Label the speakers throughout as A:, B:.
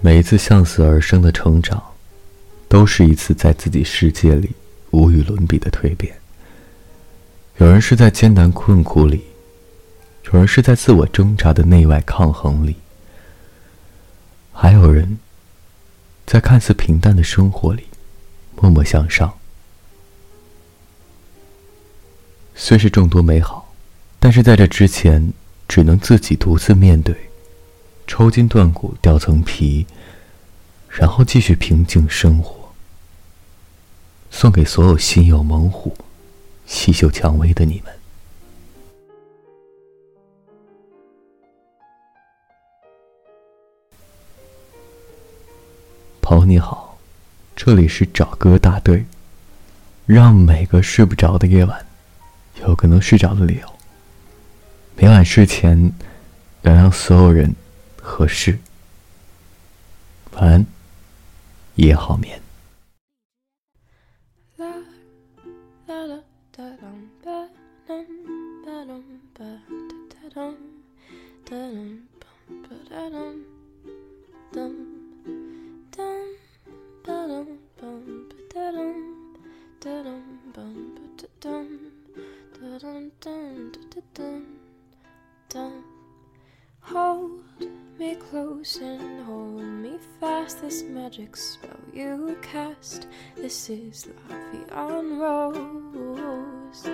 A: 每一次向死而生的成长，都是一次在自己世界里无与伦比的蜕变。有人是在艰难困苦里，有人是在自我挣扎的内外抗衡里，还有人，在看似平淡的生活里默默向上。虽是众多美好，但是在这之前，只能自己独自面对，抽筋断骨，掉层皮，然后继续平静生活。送给所有心有猛虎、细嗅蔷薇的你们。朋友你好，这里是找歌大队，让每个睡不着的夜晚。有个能睡着的理由。每晚睡前，原谅所有人合适，晚安，夜好眠。
B: Me close and hold me fast. This magic spell you cast. This is en Rose.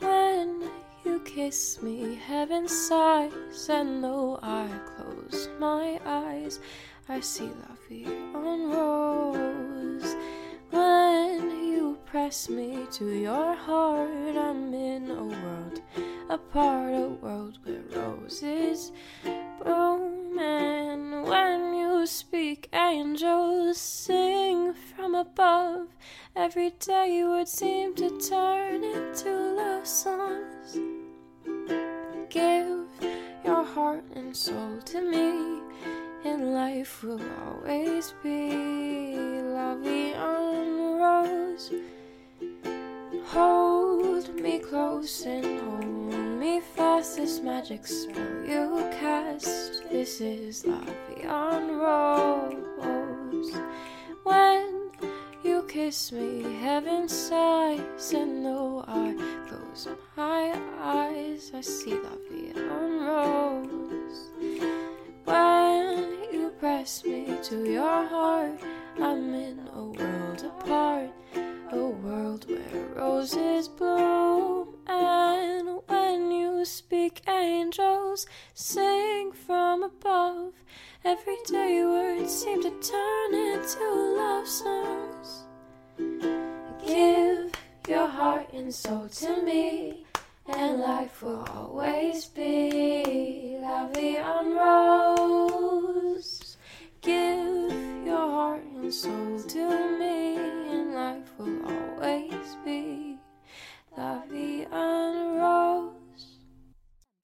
B: When you kiss me, heaven sighs, and though I close my eyes, I see en Rose. When you press me to your heart. I'm in a world apart, angels sing from above. Every day you would seem to turn into love songs. Give your heart and soul to me, and life will always be La Vie en Rose. Hold me close and hold me fast. This magic spell you This is La Vie en Rose. When you kiss me, heaven sighs, and though I close my eyes, I see La Vie en Rose. When you press me to your heart, I'm in a world apart a world where roses bloom. And when you speak, angels sing above. Everyday words seem to turn into love songs. Give your heart and soul to me, and life will always be La Vie en Rose.